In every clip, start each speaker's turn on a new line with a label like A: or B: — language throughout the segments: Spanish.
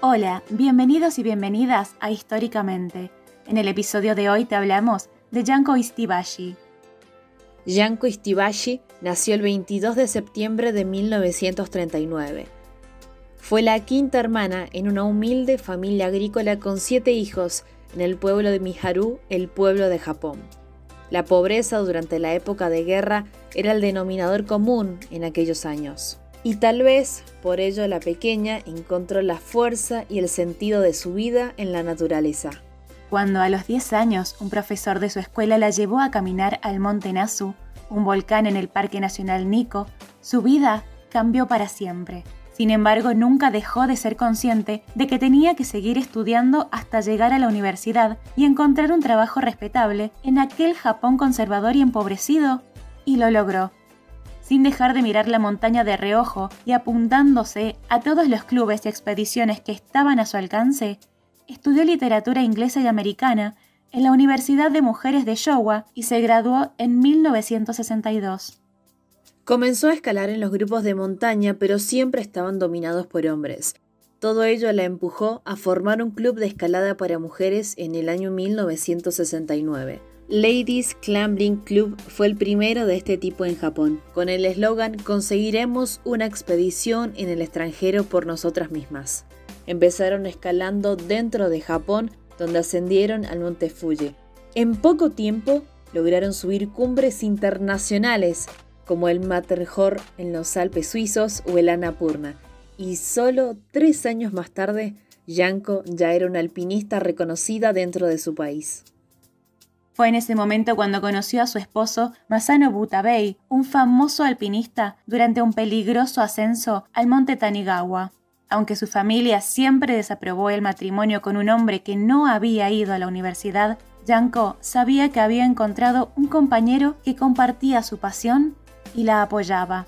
A: Hola, bienvenidos y bienvenidas a Históricamente. En el episodio de hoy te hablamos de Yanko Istibashi.
B: Yanko Istibashi nació el 22 de septiembre de 1939. Fue la quinta hermana en una humilde familia agrícola con siete hijos en el pueblo de Miharu, el pueblo de Japón. La pobreza durante la época de guerra era el denominador común en aquellos años. Y tal vez por ello la pequeña encontró la fuerza y el sentido de su vida en la naturaleza.
A: Cuando a los 10 años un profesor de su escuela la llevó a caminar al monte Nasu, un volcán en el Parque Nacional Nico, su vida cambió para siempre. Sin embargo, nunca dejó de ser consciente de que tenía que seguir estudiando hasta llegar a la universidad y encontrar un trabajo respetable en aquel Japón conservador y empobrecido, y lo logró sin dejar de mirar la montaña de reojo y apuntándose a todos los clubes y expediciones que estaban a su alcance, estudió literatura inglesa y americana en la Universidad de Mujeres de Showa y se graduó en 1962.
B: Comenzó a escalar en los grupos de montaña, pero siempre estaban dominados por hombres. Todo ello la empujó a formar un club de escalada para mujeres en el año 1969. Ladies Climbing Club fue el primero de este tipo en Japón, con el eslogan Conseguiremos una expedición en el extranjero por nosotras mismas. Empezaron escalando dentro de Japón, donde ascendieron al monte Fuji. En poco tiempo lograron subir cumbres internacionales como el Matterhorn en los Alpes suizos o el Annapurna, y solo tres años más tarde, Yanko ya era una alpinista reconocida dentro de su país.
A: Fue en ese momento cuando conoció a su esposo Masano Butabei, un famoso alpinista, durante un peligroso ascenso al monte Tanigawa. Aunque su familia siempre desaprobó el matrimonio con un hombre que no había ido a la universidad, Yanko sabía que había encontrado un compañero que compartía su pasión y la apoyaba.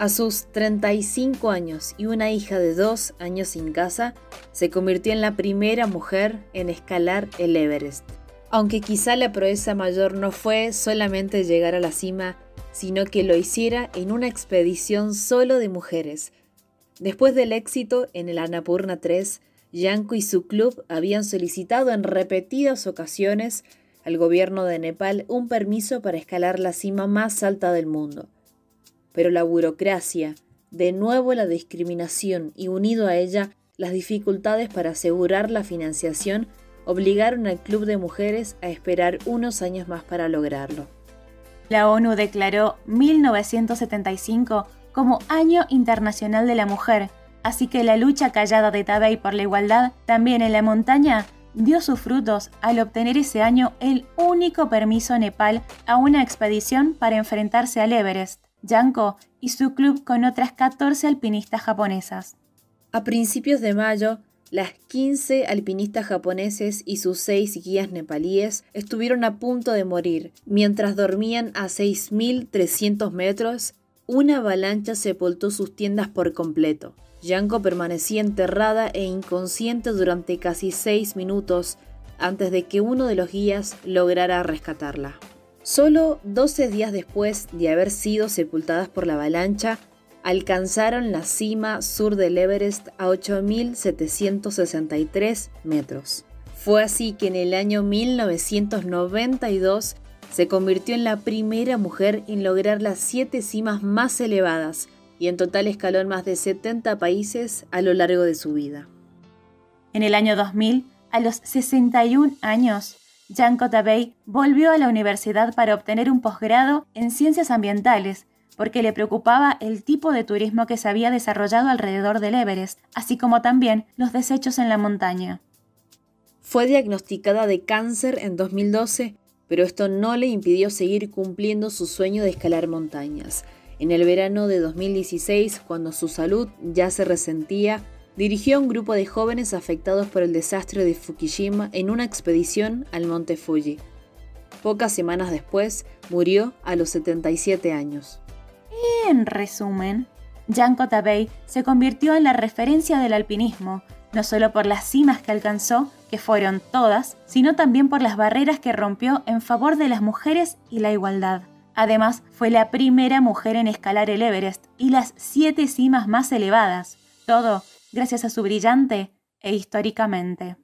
B: A sus 35 años y una hija de dos años sin casa, se convirtió en la primera mujer en escalar el Everest aunque quizá la proeza mayor no fue solamente llegar a la cima, sino que lo hiciera en una expedición solo de mujeres. Después del éxito en el Annapurna 3, Yanko y su club habían solicitado en repetidas ocasiones al gobierno de Nepal un permiso para escalar la cima más alta del mundo. Pero la burocracia, de nuevo la discriminación y unido a ella las dificultades para asegurar la financiación obligaron al Club de Mujeres a esperar unos años más para lograrlo.
A: La ONU declaró 1975 como Año Internacional de la Mujer, así que la lucha callada de Tabei por la igualdad también en la montaña dio sus frutos al obtener ese año el único permiso a Nepal a una expedición para enfrentarse al Everest, Yanko y su club con otras 14 alpinistas japonesas.
B: A principios de mayo, las 15 alpinistas japoneses y sus 6 guías nepalíes estuvieron a punto de morir. Mientras dormían a 6.300 metros, una avalancha sepultó sus tiendas por completo. Yanko permanecía enterrada e inconsciente durante casi 6 minutos antes de que uno de los guías lograra rescatarla. Solo 12 días después de haber sido sepultadas por la avalancha, alcanzaron la cima sur del Everest a 8.763 metros. Fue así que en el año 1992 se convirtió en la primera mujer en lograr las siete cimas más elevadas y en total escaló en más de 70 países a lo largo de su vida.
A: En el año 2000, a los 61 años, Janko Tabei volvió a la universidad para obtener un posgrado en ciencias ambientales porque le preocupaba el tipo de turismo que se había desarrollado alrededor del Everest, así como también los desechos en la montaña.
B: Fue diagnosticada de cáncer en 2012, pero esto no le impidió seguir cumpliendo su sueño de escalar montañas. En el verano de 2016, cuando su salud ya se resentía, dirigió a un grupo de jóvenes afectados por el desastre de Fukushima en una expedición al monte Fuji. Pocas semanas después, murió a los 77 años.
A: En resumen, Janko Tabei se convirtió en la referencia del alpinismo, no solo por las cimas que alcanzó, que fueron todas, sino también por las barreras que rompió en favor de las mujeres y la igualdad. Además, fue la primera mujer en escalar el Everest y las siete cimas más elevadas, todo gracias a su brillante e históricamente.